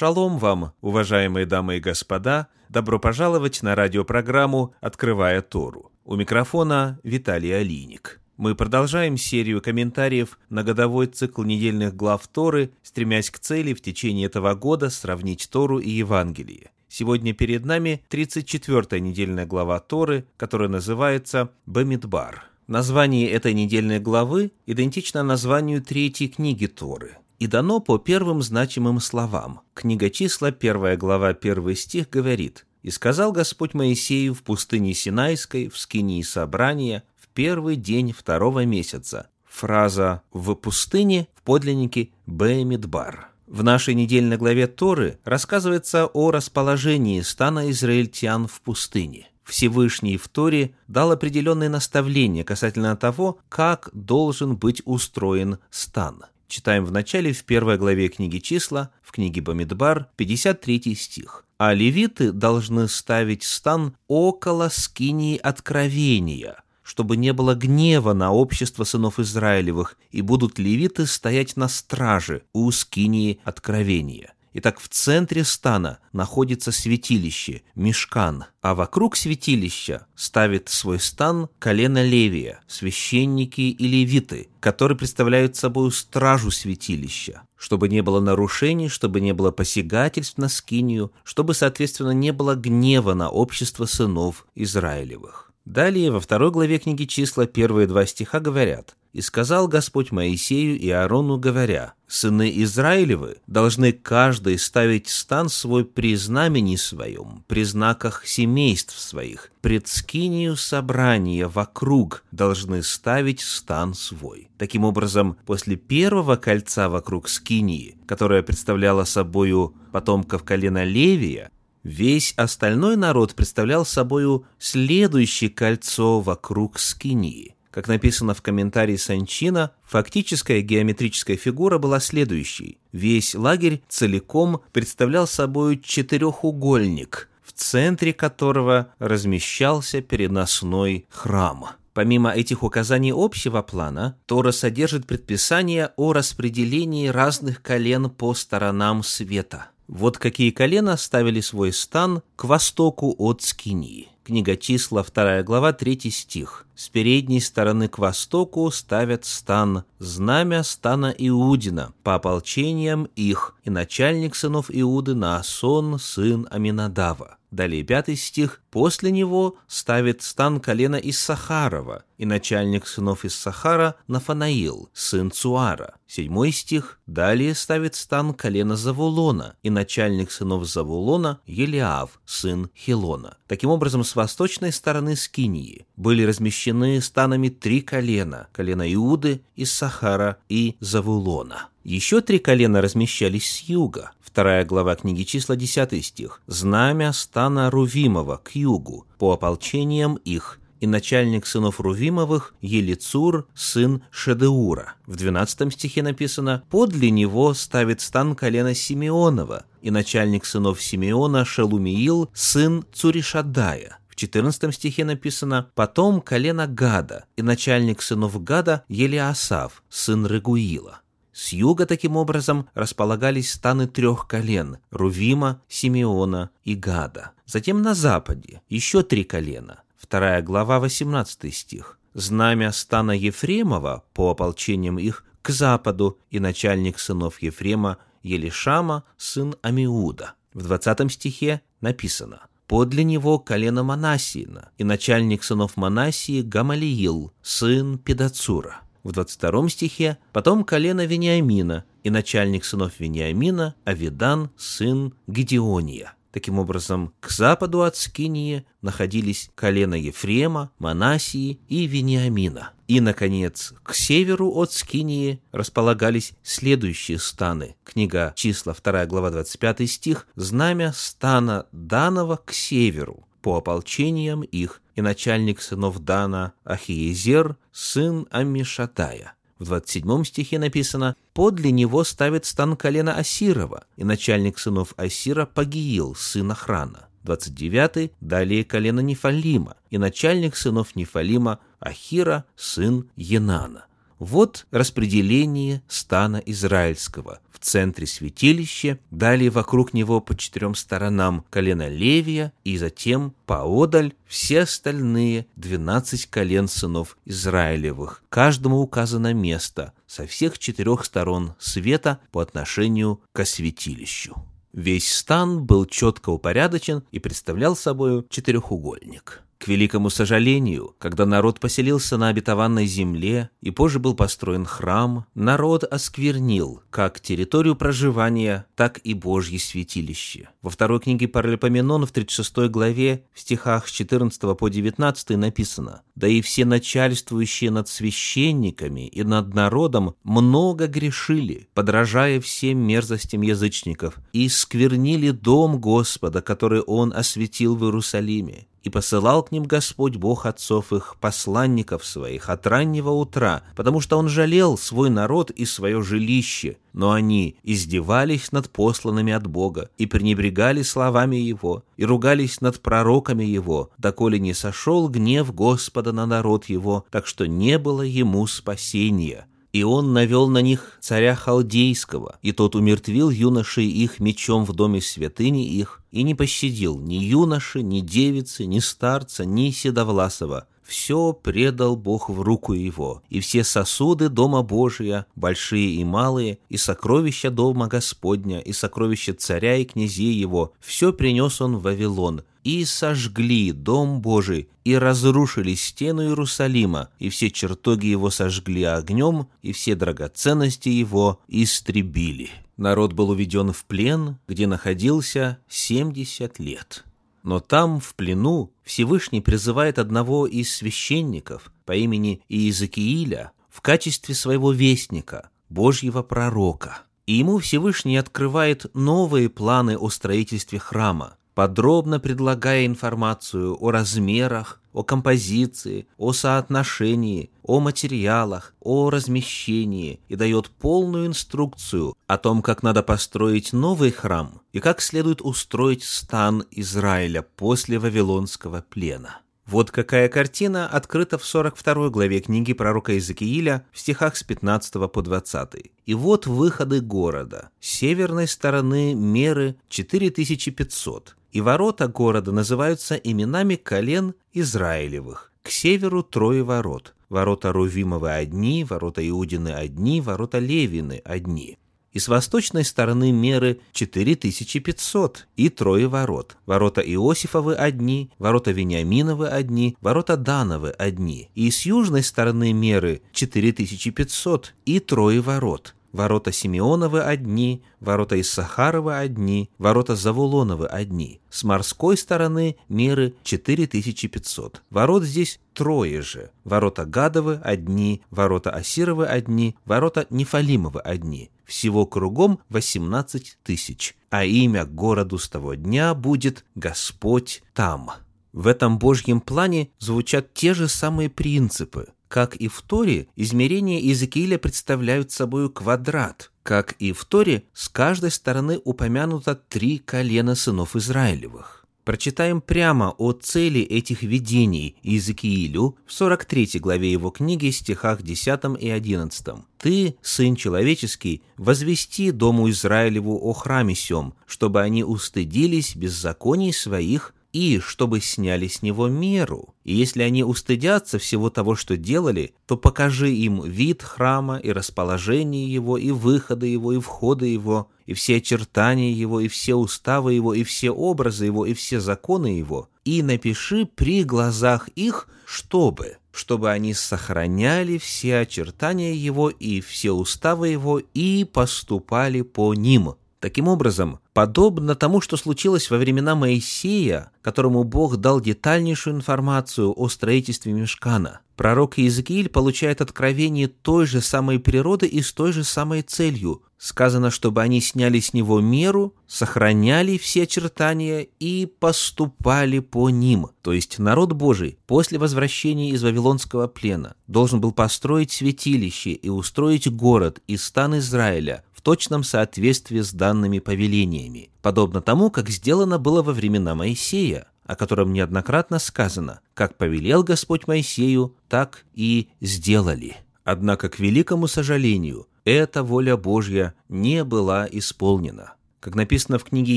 Шалом вам, уважаемые дамы и господа! Добро пожаловать на радиопрограмму «Открывая Тору». У микрофона Виталий Алиник. Мы продолжаем серию комментариев на годовой цикл недельных глав Торы, стремясь к цели в течение этого года сравнить Тору и Евангелие. Сегодня перед нами 34-я недельная глава Торы, которая называется «Бамидбар». Название этой недельной главы идентично названию третьей книги Торы и дано по первым значимым словам. Книга числа, первая глава, первый стих говорит «И сказал Господь Моисею в пустыне Синайской, в скинии собрания, в первый день второго месяца». Фраза «в пустыне» в подлиннике «Бэмидбар». В нашей недельной главе Торы рассказывается о расположении стана израильтян в пустыне. Всевышний в Торе дал определенные наставления касательно того, как должен быть устроен стан. Читаем в начале в первой главе книги «Числа», в книге Бамидбар, 53 стих. «А левиты должны ставить стан около скинии откровения, чтобы не было гнева на общество сынов Израилевых, и будут левиты стоять на страже у скинии откровения». Итак, в центре стана находится святилище, мешкан, а вокруг святилища ставит свой стан колено Левия, священники и левиты, которые представляют собой стражу святилища, чтобы не было нарушений, чтобы не было посягательств на скинию, чтобы, соответственно, не было гнева на общество сынов Израилевых. Далее, во второй главе книги числа, первые два стиха говорят «И сказал Господь Моисею и Аарону, говоря, «Сыны Израилевы должны каждый ставить стан свой при знамени своем, при знаках семейств своих, пред скинию собрания вокруг должны ставить стан свой». Таким образом, после первого кольца вокруг скинии, которое представляло собою потомков колена Левия, Весь остальной народ представлял собою следующее кольцо вокруг скинии. Как написано в комментарии Санчина, фактическая геометрическая фигура была следующей. Весь лагерь целиком представлял собой четырехугольник, в центре которого размещался переносной храм. Помимо этих указаний общего плана, Тора содержит предписание о распределении разных колен по сторонам света. Вот какие колена ставили свой стан к востоку от Скинии. Книга числа, 2 глава, 3 стих. С передней стороны к востоку ставят стан, знамя стана Иудина, по ополчениям их, и начальник сынов Иуды Наасон, сын Аминадава. Далее пятый стих. «После него ставит стан колена Иссахарова, и начальник сынов Иссахара Нафанаил, сын Цуара». Седьмой стих. Далее ставит стан колена Завулона, и начальник сынов Завулона Елиав, сын Хилона. Таким образом, с восточной стороны Скинии были размещены станами три колена – колено Иуды, Иссахара и Завулона. Еще три колена размещались с юга. Вторая глава книги числа, 10 стих. «Знамя стана Рувимова к югу, по ополчениям их, и начальник сынов Рувимовых Елицур, сын Шедеура». В 12 стихе написано «Подле него ставит стан колена Симеонова, и начальник сынов Симеона Шалумиил, сын Цуришадая». В 14 стихе написано «Потом колено Гада, и начальник сынов Гада Елиасав, сын Регуила». С юга таким образом располагались станы трех колен – Рувима, Симеона и Гада. Затем на западе еще три колена. Вторая глава, 18 стих. Знамя стана Ефремова по ополчениям их к западу и начальник сынов Ефрема Елишама, сын Амиуда. В 20 стихе написано «Подле него колено Манасиина и начальник сынов Манасии Гамалиил, сын Педацура» в 22 стихе, потом колено Вениамина и начальник сынов Вениамина Авидан, сын Гедеония. Таким образом, к западу от Скинии находились колено Ефрема, Манасии и Вениамина. И, наконец, к северу от Скинии располагались следующие станы. Книга числа 2 глава 25 стих «Знамя стана Данова к северу, по ополчениям их, и начальник сынов Дана Ахиезер, сын Амишатая. В 27 стихе написано «Подле него ставит стан колена Асирова, и начальник сынов Асира Пагиил, сын Охрана». 29 далее колено Нефалима, и начальник сынов Нефалима Ахира, сын Енана. Вот распределение стана израильского. В центре святилища, далее вокруг него по четырем сторонам колено Левия, и затем поодаль все остальные двенадцать колен сынов Израилевых. Каждому указано место со всех четырех сторон света по отношению к святилищу. Весь стан был четко упорядочен и представлял собой четырехугольник. К великому сожалению, когда народ поселился на обетованной земле и позже был построен храм, народ осквернил как территорию проживания, так и Божье святилище. Во второй книге Паралипоменон в 36 главе в стихах с 14 по 19 написано «Да и все начальствующие над священниками и над народом много грешили, подражая всем мерзостям язычников, и сквернили дом Господа, который Он осветил в Иерусалиме и посылал к ним Господь Бог отцов их, посланников своих, от раннего утра, потому что Он жалел свой народ и свое жилище, но они издевались над посланными от Бога и пренебрегали словами Его, и ругались над пророками Его, доколе не сошел гнев Господа на народ Его, так что не было Ему спасения и он навел на них царя Халдейского, и тот умертвил юношей их мечом в доме святыни их, и не пощадил ни юноши, ни девицы, ни старца, ни седовласова. Все предал Бог в руку его, и все сосуды Дома Божия, большие и малые, и сокровища Дома Господня, и сокровища царя и князей его, все принес он в Вавилон, и сожгли Дом Божий, и разрушили стену Иерусалима, и все чертоги его сожгли огнем, и все драгоценности его истребили. Народ был уведен в плен, где находился семьдесят лет. Но там, в плену, Всевышний призывает одного из священников по имени Иезекииля в качестве своего вестника, Божьего пророка. И ему Всевышний открывает новые планы о строительстве храма, подробно предлагая информацию о размерах, о композиции, о соотношении, о материалах, о размещении и дает полную инструкцию о том, как надо построить новый храм и как следует устроить стан Израиля после Вавилонского плена. Вот какая картина открыта в 42 главе книги пророка Иезекииля в стихах с 15 по 20. «И вот выходы города. С северной стороны меры 4500, и ворота города называются именами колен Израилевых. К северу трое ворот. Ворота Рувимовы одни, ворота Иудины одни, ворота Левины одни. И с восточной стороны меры 4500 и трое ворот. Ворота Иосифовы одни, ворота Вениаминовы одни, ворота Дановы одни. И с южной стороны меры 4500 и трое ворот. Ворота Симеоновы одни, ворота Иссахаровы одни, ворота Завулоновы одни. С морской стороны меры 4500. Ворот здесь трое же. Ворота Гадовы одни, ворота Асировы одни, ворота Нефалимовы одни. Всего кругом 18 тысяч. А имя городу с того дня будет «Господь там». В этом Божьем плане звучат те же самые принципы. Как и в Торе, измерения Иезекииля представляют собой квадрат. Как и в Торе, с каждой стороны упомянуто три колена сынов Израилевых. Прочитаем прямо о цели этих видений Иезекиилю в 43 главе его книги, стихах 10 и 11. «Ты, сын человеческий, возвести дому Израилеву о храме сем, чтобы они устыдились беззаконий своих и чтобы сняли с него меру. И если они устыдятся всего того, что делали, то покажи им вид храма и расположение его, и выхода его, и входа его, и все очертания его, и все уставы его, и все образы его, и все законы его, и напиши при глазах их, чтобы, чтобы они сохраняли все очертания его и все уставы его и поступали по ним. Таким образом, подобно тому, что случилось во времена Моисея, которому Бог дал детальнейшую информацию о строительстве Мешкана, пророк Иезекииль получает откровение той же самой природы и с той же самой целью. Сказано, чтобы они сняли с него меру, сохраняли все очертания и поступали по ним. То есть народ Божий после возвращения из Вавилонского плена должен был построить святилище и устроить город и стан Израиля в точном соответствии с данными повелениями, подобно тому, как сделано было во времена Моисея, о котором неоднократно сказано, как повелел Господь Моисею, так и сделали. Однако, к великому сожалению, эта воля Божья не была исполнена. Как написано в книге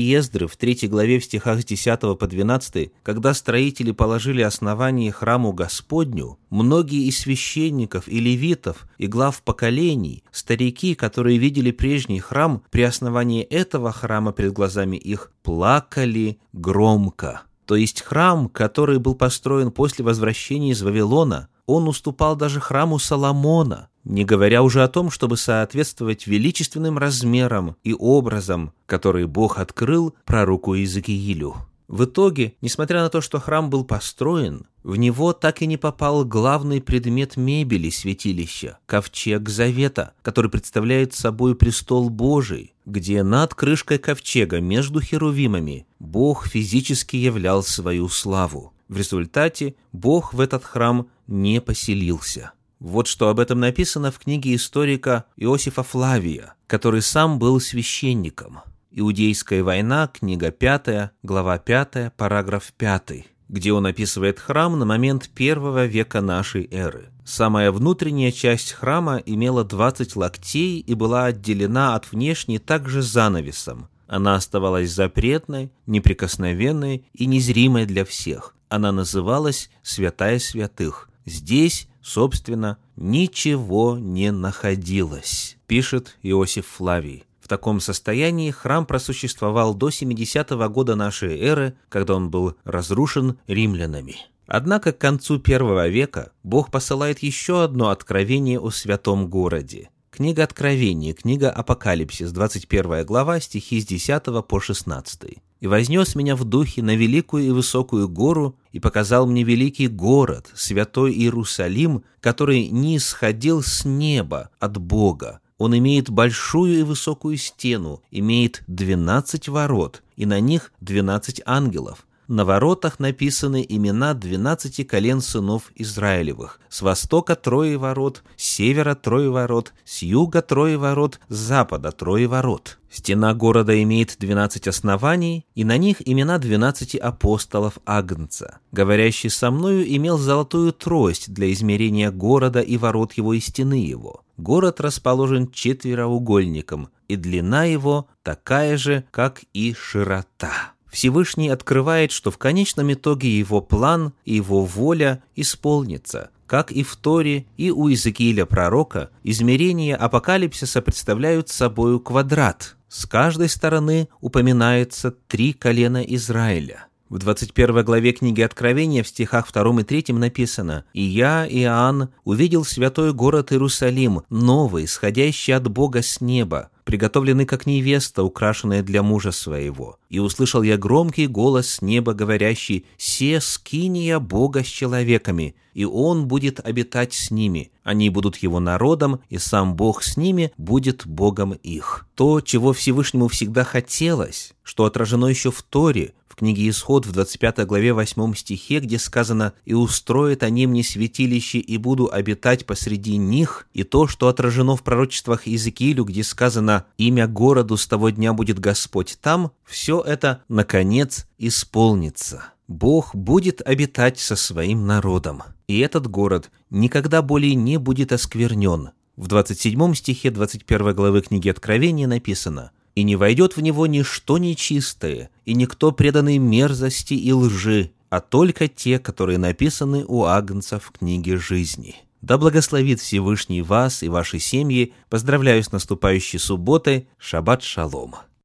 Ездры, в третьей главе в стихах с 10 по 12, когда строители положили основание храму Господню, многие из священников и левитов, и глав поколений, старики, которые видели прежний храм, при основании этого храма перед глазами их, плакали громко. То есть храм, который был построен после возвращения из Вавилона, он уступал даже храму Соломона, не говоря уже о том, чтобы соответствовать величественным размерам и образам, которые Бог открыл пророку Иезекиилю. В итоге, несмотря на то, что храм был построен, в него так и не попал главный предмет мебели святилища – ковчег Завета, который представляет собой престол Божий, где над крышкой ковчега между херувимами Бог физически являл свою славу. В результате Бог в этот храм не поселился. Вот что об этом написано в книге историка Иосифа Флавия, который сам был священником. «Иудейская война», книга 5, глава 5, параграф 5, где он описывает храм на момент первого века нашей эры. Самая внутренняя часть храма имела 20 локтей и была отделена от внешней также занавесом. Она оставалась запретной, неприкосновенной и незримой для всех. Она называлась «Святая святых», Здесь, собственно, ничего не находилось, пишет Иосиф Флавий. В таком состоянии храм просуществовал до 70-го года нашей эры, когда он был разрушен римлянами. Однако к концу первого века Бог посылает еще одно откровение о святом городе. Книга Откровения, книга Апокалипсис, 21 глава, стихи с 10 по 16 и вознес меня в духе на великую и высокую гору, и показал мне великий город, святой Иерусалим, который не исходил с неба от Бога. Он имеет большую и высокую стену, имеет двенадцать ворот, и на них двенадцать ангелов, на воротах написаны имена двенадцати колен сынов Израилевых. С востока трое ворот, с севера трое ворот, с юга трое ворот, с запада трое ворот. Стена города имеет двенадцать оснований, и на них имена двенадцати апостолов Агнца. Говорящий со мною имел золотую трость для измерения города и ворот его и стены его. Город расположен четвероугольником, и длина его такая же, как и широта. Всевышний открывает, что в конечном итоге его план и его воля исполнится. Как и в Торе, и у Иезекииля пророка, измерения апокалипсиса представляют собою квадрат. С каждой стороны упоминается три колена Израиля. В 21 главе книги Откровения в стихах 2 и 3 написано «И я, Иоанн, увидел святой город Иерусалим, новый, сходящий от Бога с неба, приготовленный как невеста, украшенная для мужа своего. И услышал я громкий голос с неба, говорящий, «Се скиния Бога с человеками, и Он будет обитать с ними. Они будут Его народом, и сам Бог с ними будет Богом их». То, чего Всевышнему всегда хотелось, что отражено еще в Торе, в книге Исход в 25 главе 8 стихе, где сказано «И устроят они мне святилище, и буду обитать посреди них», и то, что отражено в пророчествах Иезекиилю, где сказано «Имя городу с того дня будет Господь там», все это, наконец, исполнится. Бог будет обитать со своим народом, и этот город никогда более не будет осквернен. В 27 стихе 21 главы книги Откровения написано – и не войдет в него ничто нечистое, и никто преданный мерзости и лжи, а только те, которые написаны у Агнца в книге жизни. Да благословит Всевышний вас и ваши семьи. Поздравляю с наступающей субботой. Шаббат шалом.